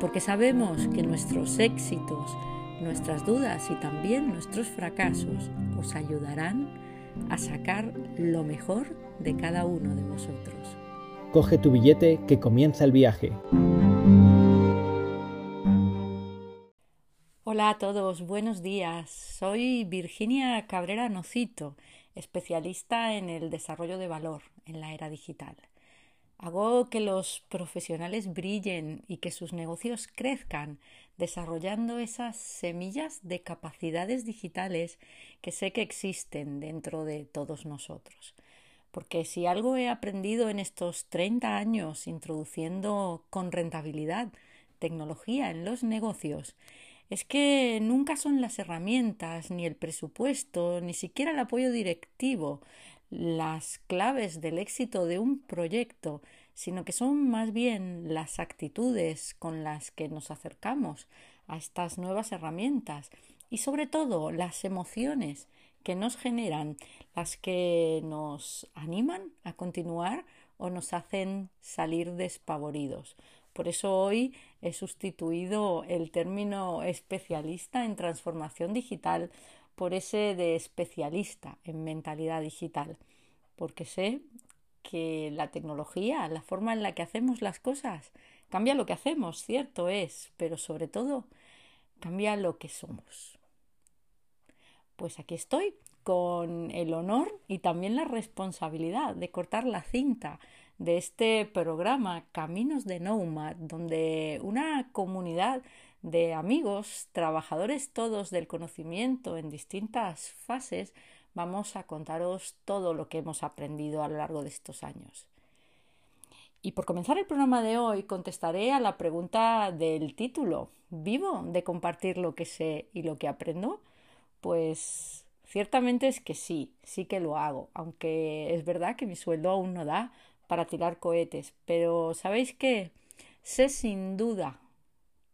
porque sabemos que nuestros éxitos, nuestras dudas y también nuestros fracasos os ayudarán a sacar lo mejor de cada uno de vosotros. Coge tu billete que comienza el viaje. Hola a todos, buenos días. Soy Virginia Cabrera Nocito, especialista en el desarrollo de valor en la era digital. Hago que los profesionales brillen y que sus negocios crezcan, desarrollando esas semillas de capacidades digitales que sé que existen dentro de todos nosotros. Porque si algo he aprendido en estos 30 años introduciendo con rentabilidad tecnología en los negocios, es que nunca son las herramientas, ni el presupuesto, ni siquiera el apoyo directivo las claves del éxito de un proyecto, sino que son más bien las actitudes con las que nos acercamos a estas nuevas herramientas y sobre todo las emociones que nos generan, las que nos animan a continuar o nos hacen salir despavoridos. Por eso hoy he sustituido el término especialista en transformación digital por ese de especialista en mentalidad digital, porque sé que la tecnología, la forma en la que hacemos las cosas, cambia lo que hacemos, cierto es, pero sobre todo cambia lo que somos. Pues aquí estoy con el honor y también la responsabilidad de cortar la cinta de este programa Caminos de Nomad, donde una comunidad de amigos, trabajadores todos del conocimiento en distintas fases, vamos a contaros todo lo que hemos aprendido a lo largo de estos años. Y por comenzar el programa de hoy contestaré a la pregunta del título. ¿Vivo de compartir lo que sé y lo que aprendo? Pues ciertamente es que sí, sí que lo hago, aunque es verdad que mi sueldo aún no da para tirar cohetes, pero ¿sabéis qué? Sé sin duda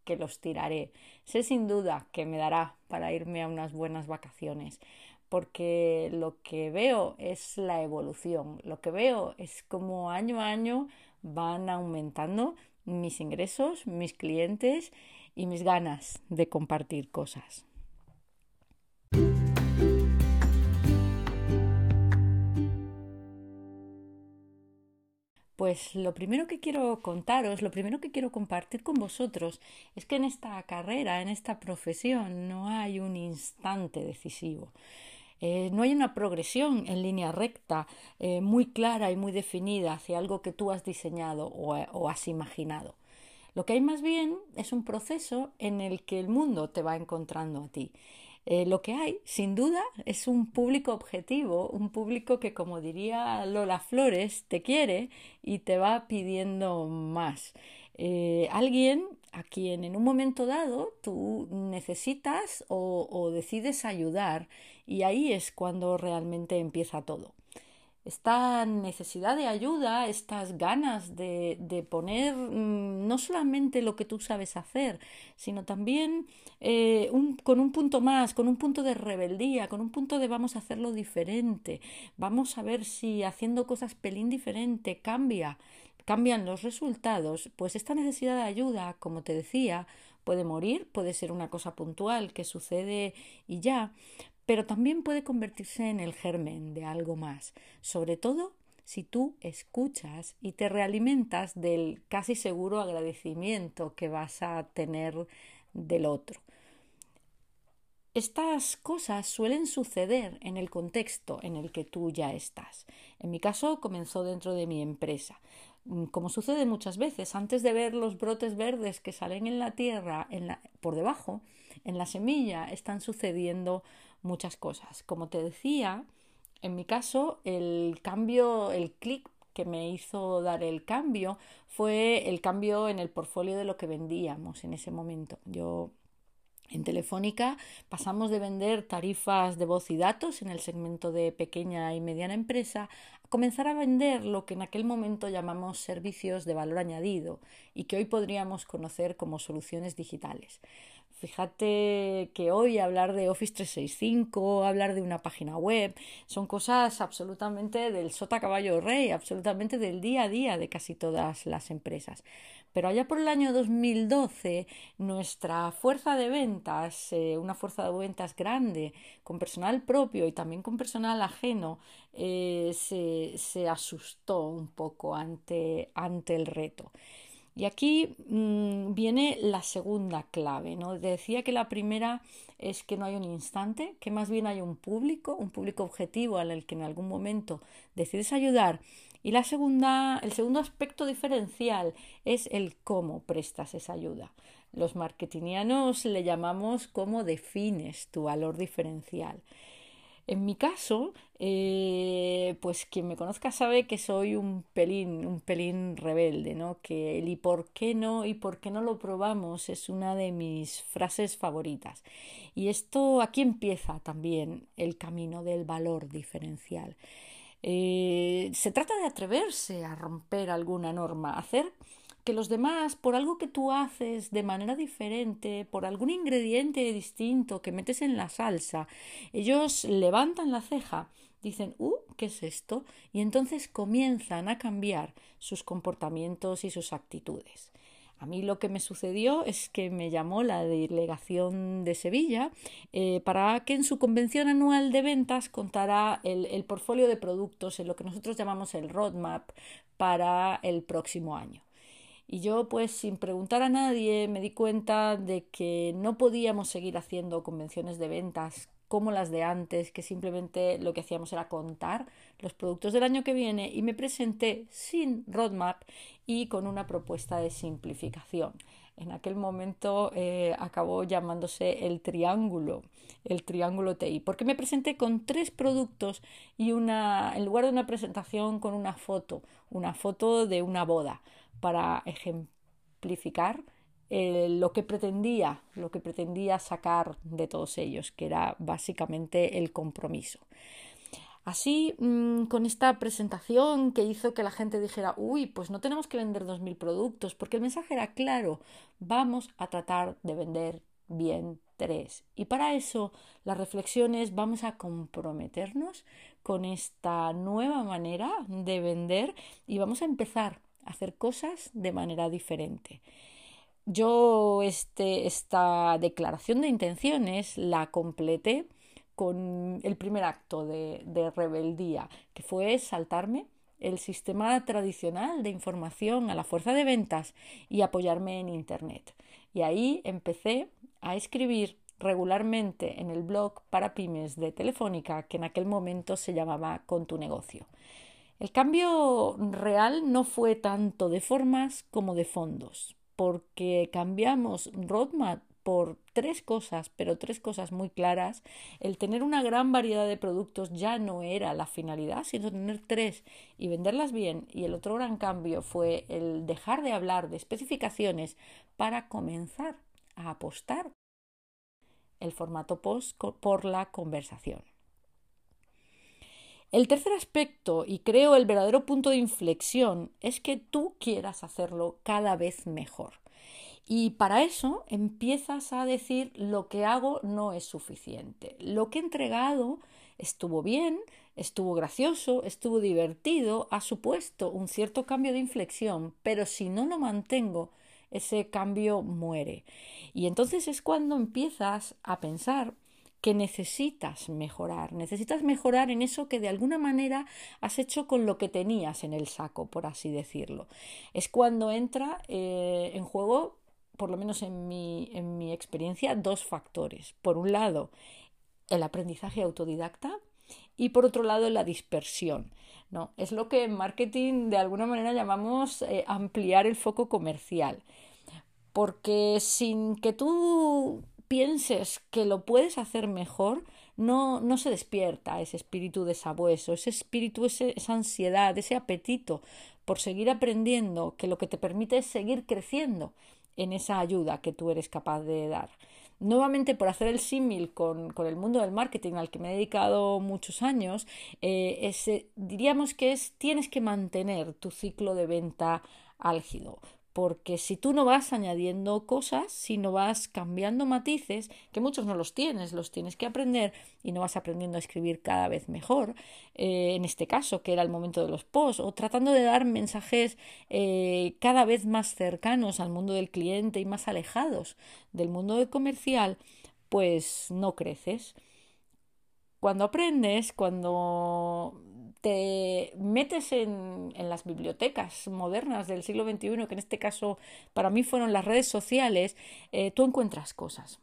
que los tiraré. Sé sin duda que me dará para irme a unas buenas vacaciones, porque lo que veo es la evolución, lo que veo es como año a año van aumentando mis ingresos, mis clientes y mis ganas de compartir cosas. Pues lo primero que quiero contaros, lo primero que quiero compartir con vosotros es que en esta carrera, en esta profesión, no hay un instante decisivo. Eh, no hay una progresión en línea recta eh, muy clara y muy definida hacia algo que tú has diseñado o has imaginado. Lo que hay más bien es un proceso en el que el mundo te va encontrando a ti. Eh, lo que hay, sin duda, es un público objetivo, un público que, como diría Lola Flores, te quiere y te va pidiendo más. Eh, alguien a quien en un momento dado tú necesitas o decides ayudar y ahí es cuando realmente empieza todo esta necesidad de ayuda, estas ganas de, de poner mm, no solamente lo que tú sabes hacer, sino también eh, con un punto más, con un punto de rebeldía, con un punto de vamos a hacerlo diferente, vamos a ver si haciendo cosas pelín diferente cambia, cambian los resultados, pues esta necesidad de ayuda, como te decía, puede morir, puede ser una cosa puntual que sucede y ya, pero también puede convertirse en el germen de algo más, sobre todo si tú escuchas y te realimentas del casi seguro agradecimiento que vas a tener del otro. Estas cosas suelen suceder en el contexto en el que tú ya estás. En mi caso comenzó dentro de mi empresa. Mm, como sucede muchas veces, antes de ver los brotes verdes que salen en la tierra, por debajo, en la semilla, están sucediendo muchas cosas. Como te decía, en mi caso, el cambio, el clic que me hizo dar el cambio fue el cambio en el portfolio de lo que vendíamos en ese momento. Yo En Telefónica pasamos de vender tarifas de voz y datos en el segmento de pequeña y mediana empresa comenzar a vender lo que en aquel momento llamamos servicios de valor añadido y que hoy podríamos conocer como soluciones digitales. Fíjate que hoy hablar de Office 365, hablar de una página web, son cosas absolutamente del sota caballo rey, absolutamente del día a día de casi todas las empresas. Pero allá por el año 2012, nuestra fuerza de ventas, eh, una fuerza de ventas grande, con personal propio y también con personal ajeno, eh, se, se, asustó un poco ante, ante el reto. Y aquí mmm, viene la segunda clave, ¿no? Decía que la primera es que no hay un instante, que más bien hay un público, un público objetivo al que en algún momento decides ayudar. Y la segunda, el segundo aspecto diferencial es el cómo prestas esa ayuda. Los marketingianos le llamamos cómo defines tu valor diferencial. En mi caso, eh, pues quien me conozca sabe que soy un pelín, un pelín rebelde, ¿no? Que el y por qué no y por qué no lo probamos es una de mis frases favoritas. Y esto aquí empieza también el camino del valor diferencial. Eh, se trata de atreverse a romper alguna norma, hacer que los demás, por algo que tú haces de manera diferente, por algún ingrediente distinto que metes en la salsa, ellos levantan la ceja, dicen, uh, ¿qué es esto? Y entonces comienzan a cambiar sus comportamientos y sus actitudes. A mí lo que me sucedió es que me llamó la delegación de Sevilla eh, para que en su convención anual de ventas contara el, el portfolio de productos en lo que nosotros llamamos el roadmap para el próximo año. Y yo, pues, sin preguntar a nadie, me di cuenta de que no podíamos seguir haciendo convenciones de ventas como las de antes, que simplemente lo que hacíamos era contar los productos del año que viene y me presenté sin roadmap y con una propuesta de simplificación. En aquel momento eh, acabó llamándose el triángulo, el triángulo TI, porque me presenté con tres productos y una, en lugar de una presentación con una foto, una foto de una boda para ejemplificar eh, lo que pretendía, lo que pretendía sacar de todos ellos, que era básicamente el compromiso. Así, mm, con esta presentación que hizo que la gente dijera, uy, pues no tenemos que vender 2.000 productos, porque el mensaje era claro, vamos a tratar de vender bien tres. Y para eso, las reflexiones vamos a comprometernos con esta nueva manera de vender y vamos a empezar a hacer cosas de manera diferente. Yo este, esta declaración de intenciones la completé con el primer acto de, de rebeldía, que fue saltarme el sistema tradicional de información a la fuerza de ventas y apoyarme en Internet. Y ahí empecé a escribir regularmente en el blog para pymes de Telefónica, que en aquel momento se llamaba Con tu negocio. El cambio real no fue tanto de formas como de fondos, porque cambiamos roadmap por tres cosas, pero tres cosas muy claras. El tener una gran variedad de productos ya no era la finalidad, sino tener tres y venderlas bien. Y el otro gran cambio fue el dejar de hablar de especificaciones para comenzar a apostar el formato post por la conversación. El tercer aspecto, y creo el verdadero punto de inflexión, es que tú quieras hacerlo cada vez mejor. Y para eso empiezas a decir lo que hago no es suficiente. Lo que he entregado estuvo bien, estuvo gracioso, estuvo divertido, ha supuesto un cierto cambio de inflexión, pero si no lo mantengo, ese cambio muere. Y entonces es cuando empiezas a pensar que necesitas mejorar, necesitas mejorar en eso que de alguna manera has hecho con lo que tenías en el saco, por así decirlo. Es cuando entra eh, en juego por lo menos en mi, en mi experiencia, dos factores. Por un lado, el aprendizaje autodidacta y por otro lado, la dispersión. ¿no? Es lo que en marketing de alguna manera llamamos eh, ampliar el foco comercial. Porque sin que tú pienses que lo puedes hacer mejor, no, no se despierta ese espíritu de sabueso, ese espíritu, esa ansiedad, ese apetito por seguir aprendiendo, que lo que te permite es seguir creciendo en esa ayuda que tú eres capaz de dar. nuevamente por hacer el símil con, el mundo del marketing al que me he dedicado muchos años, eh, diríamos que es tienes que mantener tu ciclo de venta álgido porque si tú no vas añadiendo cosas, si no vas cambiando matices, que muchos no los tienes, los tienes que aprender y no vas aprendiendo a escribir cada vez mejor, eh, en este caso, que era el momento de los posts, o tratando de dar mensajes eh, cada vez más cercanos al mundo del cliente y más alejados del mundo del comercial, pues no creces. Cuando aprendes, cuando te metes en, las bibliotecas modernas del siglo XXI, que en este caso para mí fueron las redes sociales, eh, tú encuentras cosas.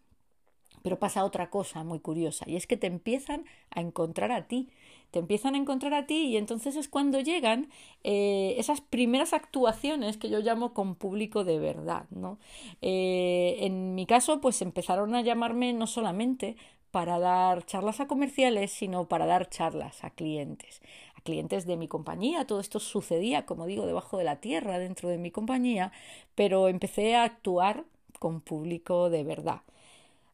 Pero pasa otra cosa muy curiosa y es que te empiezan a encontrar a ti, te empiezan a encontrar a ti y entonces es cuando llegan eh, esas primeras actuaciones que yo llamo con público de verdad. ¿no? Eh, en mi caso, pues empezaron a llamarme no solamente para dar charlas a comerciales, sino para dar charlas a clientes clientes de mi compañía. Todo esto sucedía, como digo, debajo de la tierra, dentro de mi compañía, pero empecé a actuar con público de verdad.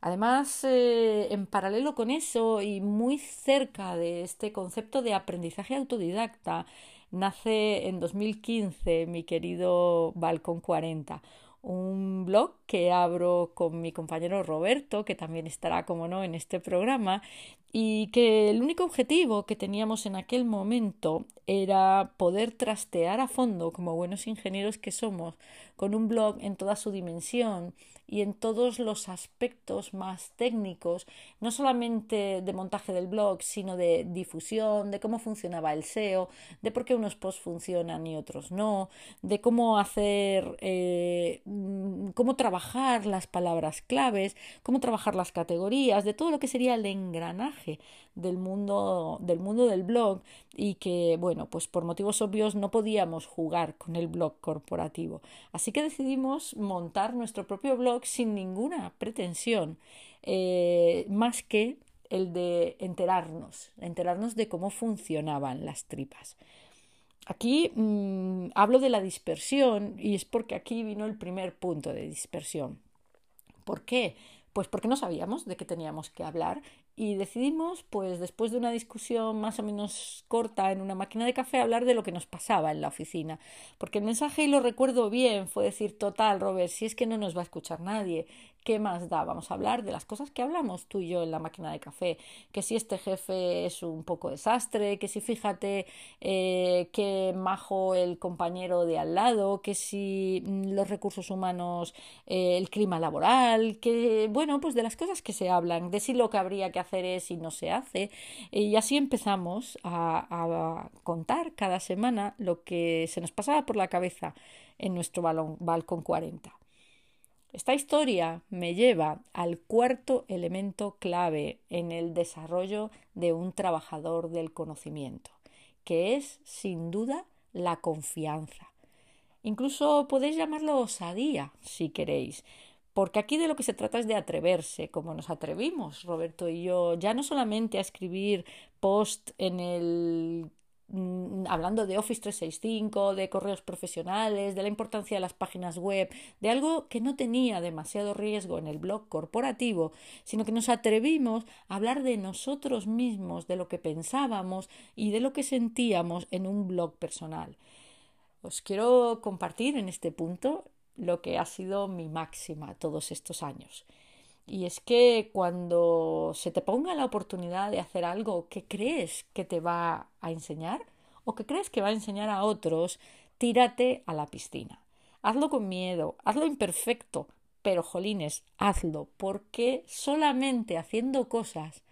Además, eh, en paralelo con eso y muy cerca de este concepto de aprendizaje autodidacta, nace en 2015 mi querido Balcón 40, un blog que abro con mi compañero Roberto, que también estará, como no, en este programa, y que el único objetivo que teníamos en aquel momento era poder trastear a fondo, como buenos ingenieros que somos, con un blog en toda su dimensión y en todos los aspectos más técnicos, no solamente de montaje del blog, sino de difusión, de cómo funcionaba el SEO, de por qué unos posts funcionan y otros no, de cómo hacer, eh, mm, cómo trabajar las palabras claves, cómo trabajar las categorías, de todo lo que sería el engranaje del mundo del mundo del blog y que bueno pues por motivos obvios no podíamos jugar con el blog corporativo así que decidimos montar nuestro propio blog sin ninguna pretensión eh, más que el de enterarnos enterarnos de cómo funcionaban las tripas Aquí mm, hablo de la dispersión y es porque aquí vino el primer punto de dispersión. ¿Por qué? Pues porque no sabíamos de qué teníamos que hablar y decidimos, pues después de una discusión más o menos corta en una máquina de café, hablar de lo que nos pasaba en la oficina. Porque el mensaje, y lo recuerdo bien, fue decir, total, Robert, si es que no nos va a escuchar nadie, ¿qué más da? Vamos a hablar de las cosas que hablamos tú y yo en la máquina de café, que si este jefe es un poco desastre, que si fíjate eh, qué majo el compañero de al lado, que si los recursos humanos, eh, el clima laboral, que bueno, pues de las cosas que se hablan, de si lo que habría que hacer es y no se hace, y así empezamos a, a contar cada semana lo que se nos pasaba por la cabeza en nuestro balón, balcón 40. Esta historia me lleva al cuarto elemento clave en el desarrollo de un trabajador del conocimiento, que es, sin duda, la confianza. Incluso podéis llamarlo osadía, si queréis, porque aquí de lo que se trata es de atreverse, como nos atrevimos, Roberto y yo, ya no solamente a escribir post en el Mm, hablando de Office 365, de correos profesionales, de la importancia de las páginas web, de algo que no tenía demasiado riesgo en el blog corporativo, sino que nos atrevimos a hablar de nosotros mismos, de lo que pensábamos y de lo que sentíamos en un blog personal. Os quiero compartir en este punto lo que ha sido mi máxima todos estos años. Y es que cuando se te ponga la oportunidad de hacer algo que crees que te va a enseñar o que crees que va a enseñar a otros, tírate a la piscina. Hazlo con miedo, hazlo imperfecto, pero jolines, hazlo, porque solamente haciendo cosas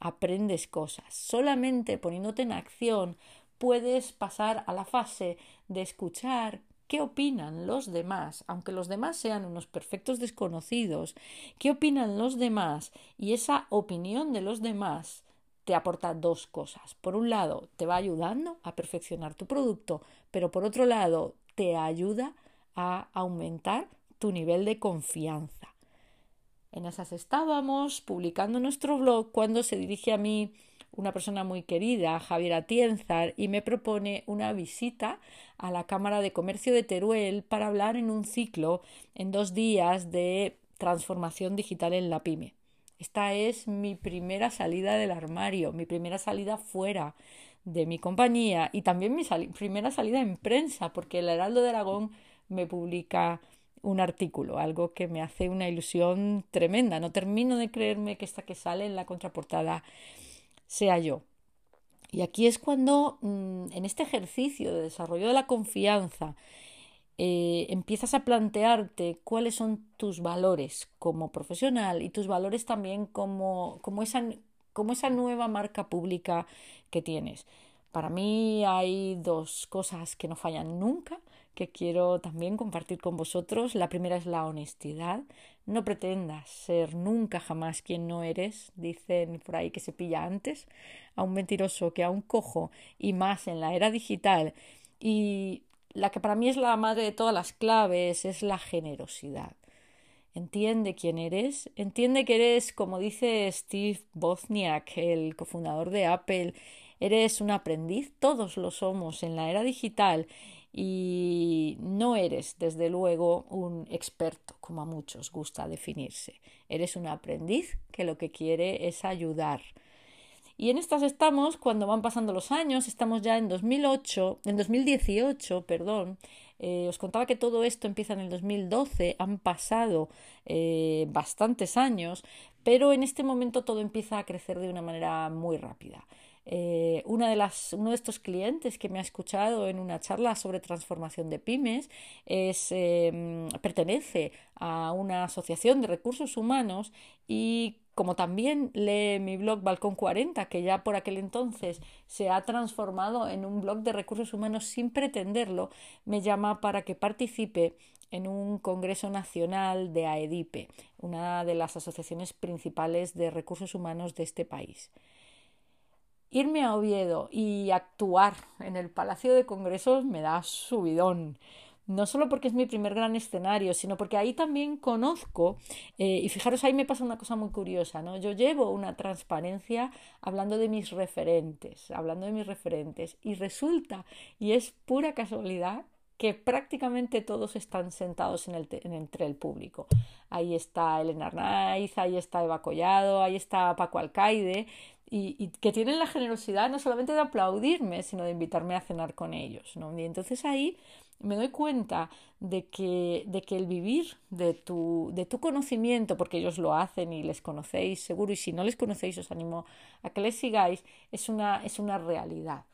aprendes cosas, solamente poniéndote en acción puedes pasar a la fase de escuchar, qué opinan los demás, aunque los demás sean unos perfectos desconocidos, qué opinan los demás y esa opinión de los demás te aporta dos cosas. Por un lado, te va ayudando a perfeccionar tu producto, pero por otro lado, te ayuda a aumentar tu nivel de confianza. En esas estábamos publicando nuestro blog cuando se dirige a mí una persona muy querida, Javier Atienzar, y me propone una visita a la Cámara de Comercio de Teruel para hablar en un ciclo en dos días de transformación digital en la pyme. Esta es mi primera salida del armario, mi primera salida fuera de mi compañía y también mi primera salida en prensa, porque el Heraldo de Aragón me publica un artículo, algo que me hace una ilusión tremenda. No termino de creerme que esta que sale en la contraportada sea yo. Y aquí es cuando, mm, en este ejercicio de desarrollo de la confianza, eh, empiezas a plantearte cuáles son tus valores como profesional y tus valores también como, como, esa, como esa nueva marca pública que tienes. Para mí hay dos cosas que no fallan nunca, que quiero también compartir con vosotros. La primera es la honestidad. No pretendas ser nunca jamás quien no eres. Dicen por ahí que se pilla antes a un mentiroso que a un cojo y más en la era digital. Y la que para mí es la madre de todas las claves es la generosidad. Entiende quién eres, entiende que eres, como dice Steve Wozniak, el cofundador de Apple, eres un aprendiz, todos lo somos en la era digital y no eres, desde luego, un experto, como a muchos gusta definirse. Eres un aprendiz que lo que quiere es ayudar y en estas estamos cuando van pasando los años, estamos ya en 2008, en 2018, perdón. Eh, os contaba que todo esto empieza en el 2012, han pasado eh, bastantes años, pero en este momento todo empieza a crecer de una manera muy rápida. Eh, una de las, uno de estos clientes que me ha escuchado en una charla sobre transformación de pymes es, pertenece a una asociación de recursos humanos y como también lee mi blog Balcón 40, que ya por aquel entonces se ha transformado en un blog de recursos humanos sin pretenderlo, me llama para que participe en un Congreso Nacional de AEDIPE, una de las asociaciones principales de recursos humanos de este país. Irme a Oviedo y actuar en el Palacio de Congresos me da subidón no solo porque es mi primer gran escenario, sino porque ahí también conozco, eh, y fijaros, ahí me pasa una cosa muy curiosa, ¿no? Yo llevo una transparencia hablando de mis referentes, hablando de mis referentes, y resulta, y es pura casualidad, que prácticamente todos están sentados en el entre el público. Ahí está Elena Arnaiz, ahí está Eva Collado, ahí está Paco Alcaide, y, y, que tienen la generosidad no solamente de aplaudirme, sino de invitarme a cenar con ellos. ¿no? Y entonces ahí me doy cuenta de que, de que el vivir de tu, de tu conocimiento, porque ellos lo hacen y les conocéis seguro, y si no les conocéis os animo a que les sigáis, es una, es una realidad.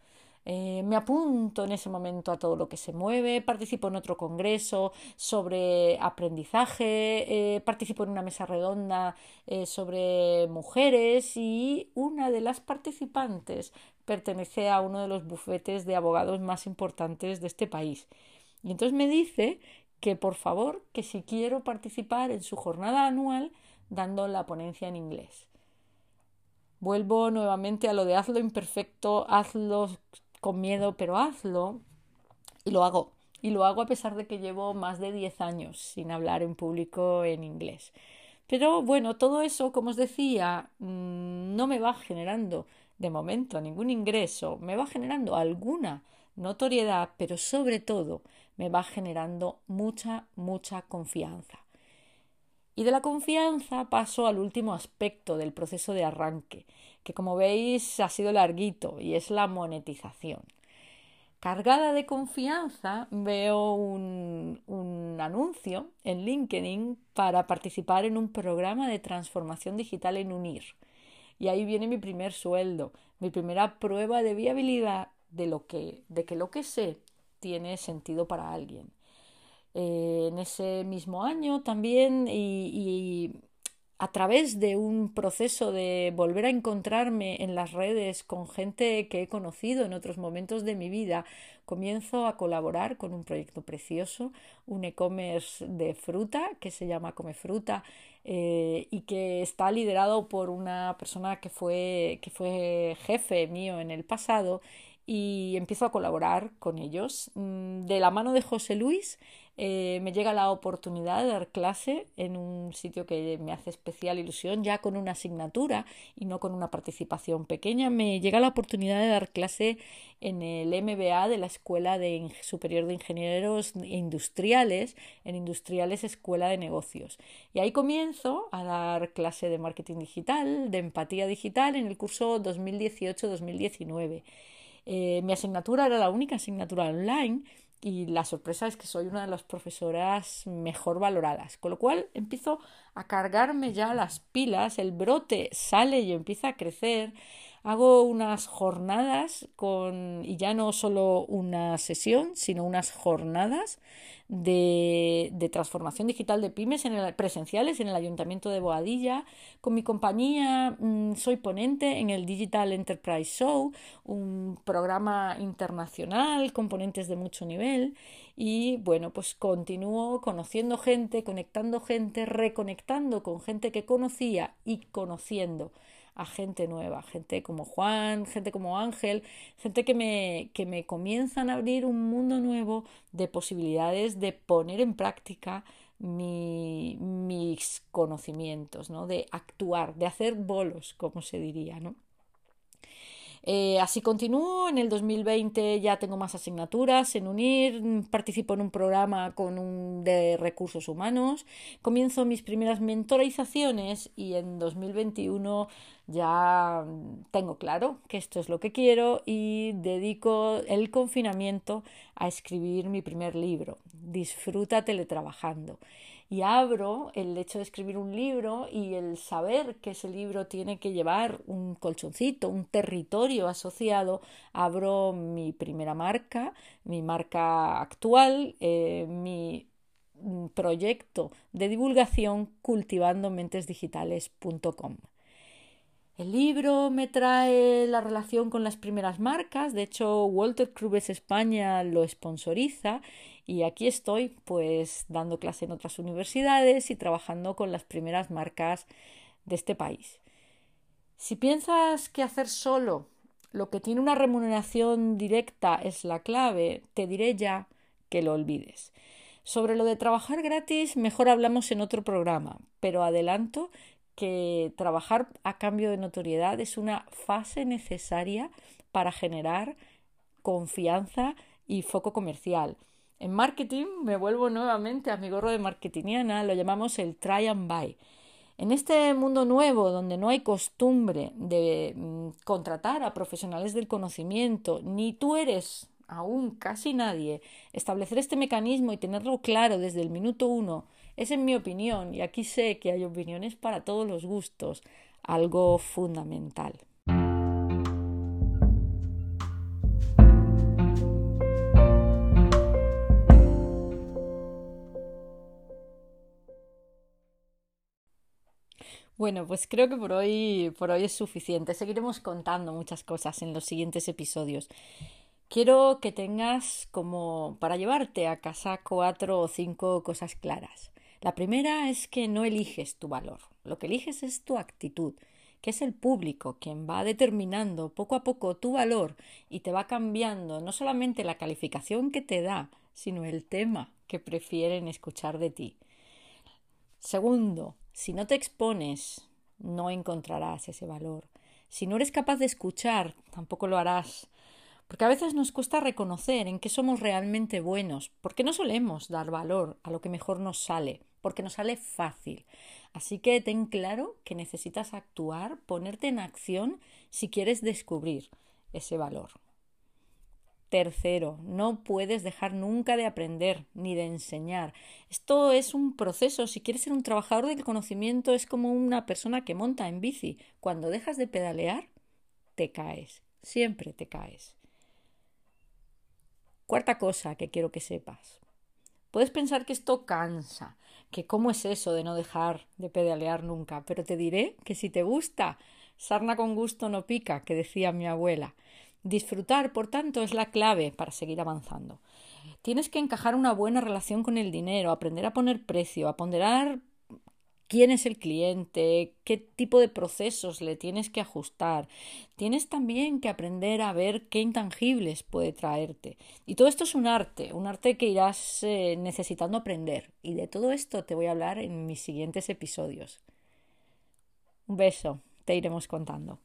Eh, me apunto en ese momento a todo lo que se mueve, participo en otro congreso sobre aprendizaje, eh, participo en una mesa redonda eh, sobre mujeres y una de las participantes pertenece a uno de los bufetes de abogados más importantes de este país. Y entonces me dice que por favor, que si quiero participar en su jornada anual dando la ponencia en inglés. Vuelvo nuevamente a lo de hazlo imperfecto, hazlo con miedo, pero hazlo. Y lo hago. Y lo hago a pesar de que llevo más de 10 años sin hablar en público en inglés. Pero bueno, todo eso, como os decía, mm, no me va generando de momento ningún ingreso, me va generando alguna notoriedad, pero sobre todo me va generando mucha, mucha confianza. Y de la confianza paso al último aspecto del proceso de arranque, que como veis ha sido larguito y es la monetización. Cargada de confianza veo un, un anuncio en LinkedIn para participar en un programa de transformación digital en UNIR. Y ahí viene mi primer sueldo, mi primera prueba de viabilidad de, lo que, de que lo que sé tiene sentido para alguien. Eh, en ese mismo año también a través de un proceso de volver a encontrarme en las redes con gente que he conocido en otros momentos de mi vida, comienzo a colaborar con un proyecto precioso, un e-commerce de fruta que se llama Come Fruta eh, y que está liderado por una persona que fue, que fue jefe mío en el pasado y empiezo a colaborar con ellos. Mm, de la mano de José Luis eh, me llega la oportunidad de dar clase en un sitio que me hace especial ilusión, ya con una asignatura y no con una participación pequeña. Me llega la oportunidad de dar clase en el MBA de la Escuela de Superior de Ingenieros Industriales, en Industriales Escuela de Negocios. Y ahí comienzo a dar clase de marketing digital, de empatía digital en el curso 2018-2019. Eh, mi asignatura era la única asignatura online y la sorpresa es que soy una de las profesoras mejor valoradas, con lo cual empiezo a cargarme ya las pilas, el brote sale y empieza a crecer. Hago unas jornadas con, y ya no solo una sesión, sino unas jornadas de, transformación digital de pymes en el, presenciales en el Ayuntamiento de Boadilla. Con mi compañía mm, soy ponente en el Digital Enterprise Show, un programa internacional con ponentes de mucho nivel. Y bueno, pues continúo conociendo gente, conectando gente, reconectando con gente que conocía y conociendo a gente nueva, gente como Juan, gente como Ángel, gente que me, que me comienzan a abrir un mundo nuevo de posibilidades de poner en práctica mi, mis conocimientos, ¿no? de actuar, de hacer bolos, como se diría. ¿no? Eh, así continúo, en el 2020 ya tengo más asignaturas en UNIR, participo en un programa con un de recursos humanos, comienzo mis primeras mentorizaciones y en 2021 ya tengo claro que esto es lo que quiero y dedico el confinamiento a escribir mi primer libro, Disfruta teletrabajando y abro el hecho de escribir un libro y el saber que ese libro tiene que llevar un colchoncito, un territorio asociado, abro mi primera marca, mi marca actual, eh, mi proyecto de divulgación cultivandomentesdigitales.com. El libro me trae la relación con las primeras marcas, de hecho Walter Crubes España lo sponsoriza y aquí estoy pues dando clase en otras universidades y trabajando con las primeras marcas de este país. Si piensas que hacer solo lo que tiene una remuneración directa es la clave, te diré ya que lo olvides. Sobre lo de trabajar gratis, mejor hablamos en otro programa, pero adelanto que trabajar a cambio de notoriedad es una fase necesaria para generar confianza y foco comercial. En marketing me vuelvo nuevamente a mi gorro de marketingiana, lo llamamos el try and buy. En este mundo nuevo donde no hay costumbre de mm, contratar a profesionales del conocimiento, ni tú eres aún casi nadie, establecer este mecanismo y tenerlo claro desde el minuto uno es, en mi opinión, y aquí sé que hay opiniones para todos los gustos, algo fundamental. Bueno, pues creo que por hoy, por hoy es suficiente. Seguiremos contando muchas cosas en los siguientes episodios. Quiero que tengas como para llevarte a casa cuatro o cinco cosas claras. La primera es que no eliges tu valor, lo que eliges es tu actitud, que es el público quien va determinando poco a poco tu valor y te va cambiando no solamente la calificación que te da, sino el tema que prefieren escuchar de ti. Segundo, si no te expones, no encontrarás ese valor. Si no eres capaz de escuchar, tampoco lo harás. Porque a veces nos cuesta reconocer en qué somos realmente buenos, porque no solemos dar valor a lo que mejor nos sale, porque nos sale fácil. Así que ten claro que necesitas actuar, ponerte en acción si quieres descubrir ese valor. Tercero, no puedes dejar nunca de aprender ni de enseñar. Esto es un proceso. Si quieres ser un trabajador del conocimiento, es como una persona que monta en bici. Cuando dejas de pedalear, te caes. Siempre te caes. Cuarta cosa que quiero que sepas. Puedes pensar que esto cansa, que cómo es eso de no dejar de pedalear nunca, pero te diré que si te gusta, sarna con gusto no pica, que decía mi abuela. Disfrutar, por tanto, es la clave para seguir avanzando. Tienes que encajar una buena relación con el dinero, aprender a poner precio, a ponderar quién es el cliente, qué tipo de procesos le tienes que ajustar. Tienes también que aprender a ver qué intangibles puede traerte. Y todo esto es un arte, un arte que irás eh, necesitando aprender. Y de todo esto te voy a hablar en mis siguientes episodios. Un beso, te iremos contando.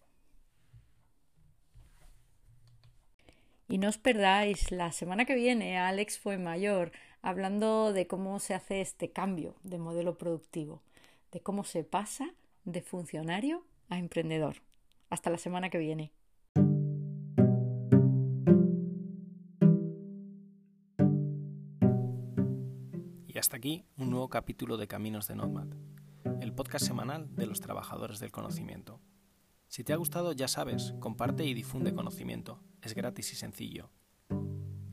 Y no os perdáis la semana que viene Alex fue mayor hablando de cómo se hace este cambio de modelo productivo de cómo se pasa de funcionario a emprendedor. Hasta la semana que viene. Y hasta aquí un nuevo capítulo de Caminos de Nomad, el podcast semanal de los trabajadores del conocimiento. Si te ha gustado, ya sabes, comparte y difunde conocimiento. Es gratis y sencillo.